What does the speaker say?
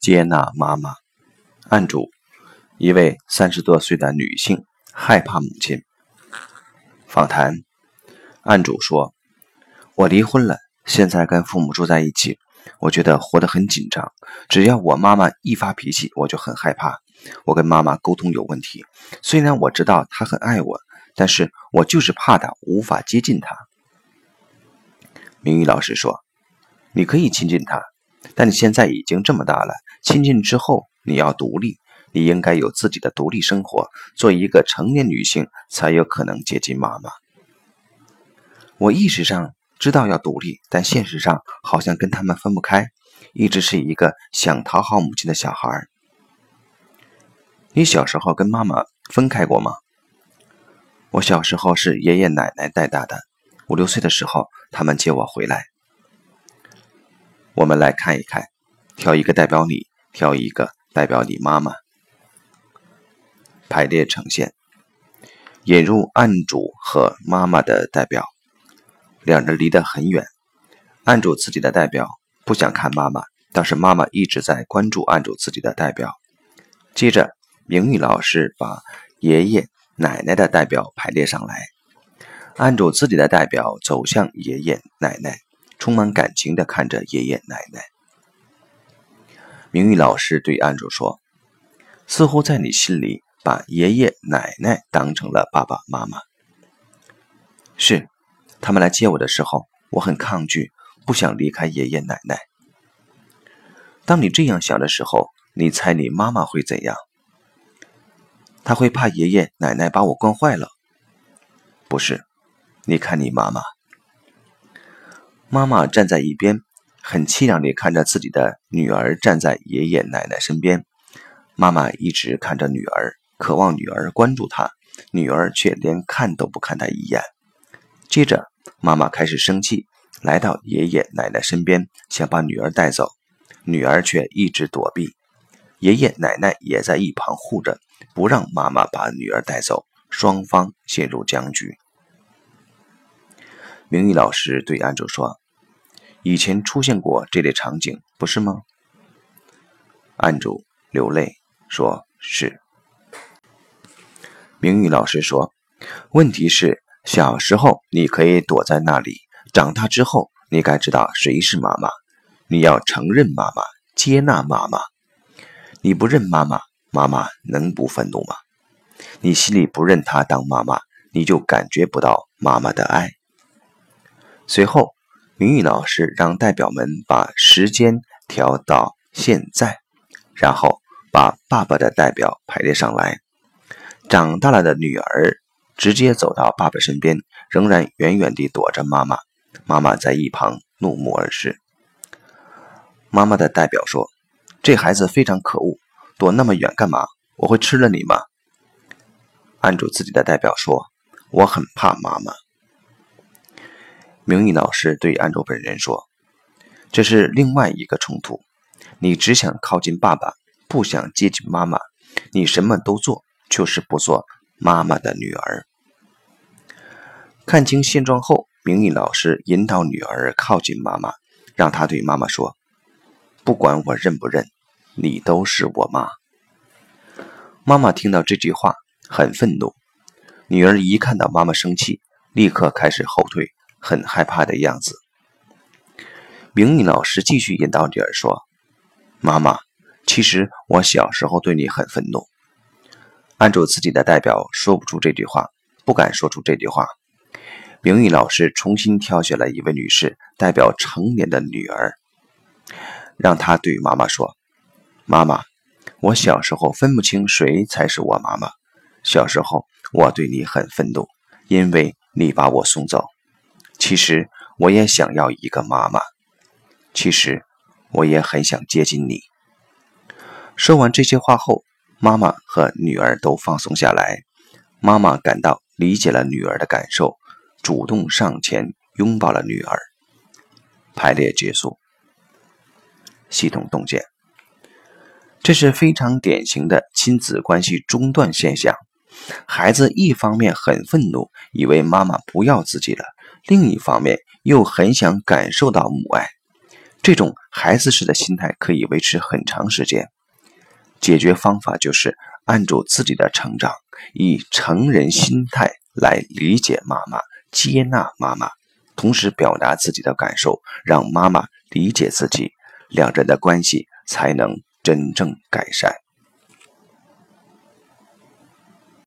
接纳妈妈。案主：一位三十多岁的女性，害怕母亲。访谈：案主说：“我离婚了，现在跟父母住在一起，我觉得活得很紧张。只要我妈妈一发脾气，我就很害怕。我跟妈妈沟通有问题，虽然我知道她很爱我，但是我就是怕她，无法接近她。”明玉老师说：“你可以亲近她，但你现在已经这么大了，亲近之后你要独立。”你应该有自己的独立生活，做一个成年女性，才有可能接近妈妈。我意识上知道要独立，但现实上好像跟他们分不开，一直是一个想讨好母亲的小孩。你小时候跟妈妈分开过吗？我小时候是爷爷奶奶带大的，五六岁的时候他们接我回来。我们来看一看，挑一个代表你，挑一个代表你妈妈。排列呈现，引入案主和妈妈的代表，两人离得很远。案主自己的代表不想看妈妈，但是妈妈一直在关注案主自己的代表。接着，明玉老师把爷爷奶奶的代表排列上来，案主自己的代表走向爷爷奶奶，充满感情地看着爷爷奶奶。明玉老师对案主说：“似乎在你心里。”把爷爷奶奶当成了爸爸妈妈，是他们来接我的时候，我很抗拒，不想离开爷爷奶奶。当你这样想的时候，你猜你妈妈会怎样？他会怕爷爷奶奶把我惯坏了？不是，你看你妈妈，妈妈站在一边，很凄凉地看着自己的女儿站在爷爷奶奶身边，妈妈一直看着女儿。渴望女儿关注她，女儿却连看都不看她一眼。接着，妈妈开始生气，来到爷爷奶奶身边，想把女儿带走，女儿却一直躲避。爷爷奶奶也在一旁护着，不让妈妈把女儿带走。双方陷入僵局。明玉老师对安主说：“以前出现过这类场景，不是吗？”安主流泪说：“是。”明玉老师说：“问题是，小时候你可以躲在那里，长大之后，你该知道谁是妈妈。你要承认妈妈，接纳妈妈。你不认妈妈，妈妈能不愤怒吗？你心里不认她当妈妈，你就感觉不到妈妈的爱。”随后，明宇老师让代表们把时间调到现在，然后把爸爸的代表排列上来。长大了的女儿直接走到爸爸身边，仍然远远地躲着妈妈。妈妈在一旁怒目而视。妈妈的代表说：“这孩子非常可恶，躲那么远干嘛？我会吃了你吗？”按住自己的代表说：“我很怕妈妈。”明宇老师对安卓本人说：“这是另外一个冲突，你只想靠近爸爸，不想接近妈妈，你什么都做。”就是不做妈妈的女儿。看清现状后，明宇老师引导女儿靠近妈妈，让她对妈妈说：“不管我认不认，你都是我妈。”妈妈听到这句话很愤怒。女儿一看到妈妈生气，立刻开始后退，很害怕的样子。明玉老师继续引导女儿说：“妈妈，其实我小时候对你很愤怒。”按住自己的代表说不出这句话，不敢说出这句话。明玉老师重新挑选了一位女士代表成年的女儿，让她对妈妈说：“妈妈，我小时候分不清谁才是我妈妈。小时候我对你很愤怒，因为你把我送走。其实我也想要一个妈妈，其实我也很想接近你。”说完这些话后。妈妈和女儿都放松下来，妈妈感到理解了女儿的感受，主动上前拥抱了女儿。排列结束，系统洞见。这是非常典型的亲子关系中断现象。孩子一方面很愤怒，以为妈妈不要自己了；另一方面又很想感受到母爱。这种孩子式的心态可以维持很长时间。解决方法就是按住自己的成长，以成人心态来理解妈妈、接纳妈妈，同时表达自己的感受，让妈妈理解自己，两人的关系才能真正改善。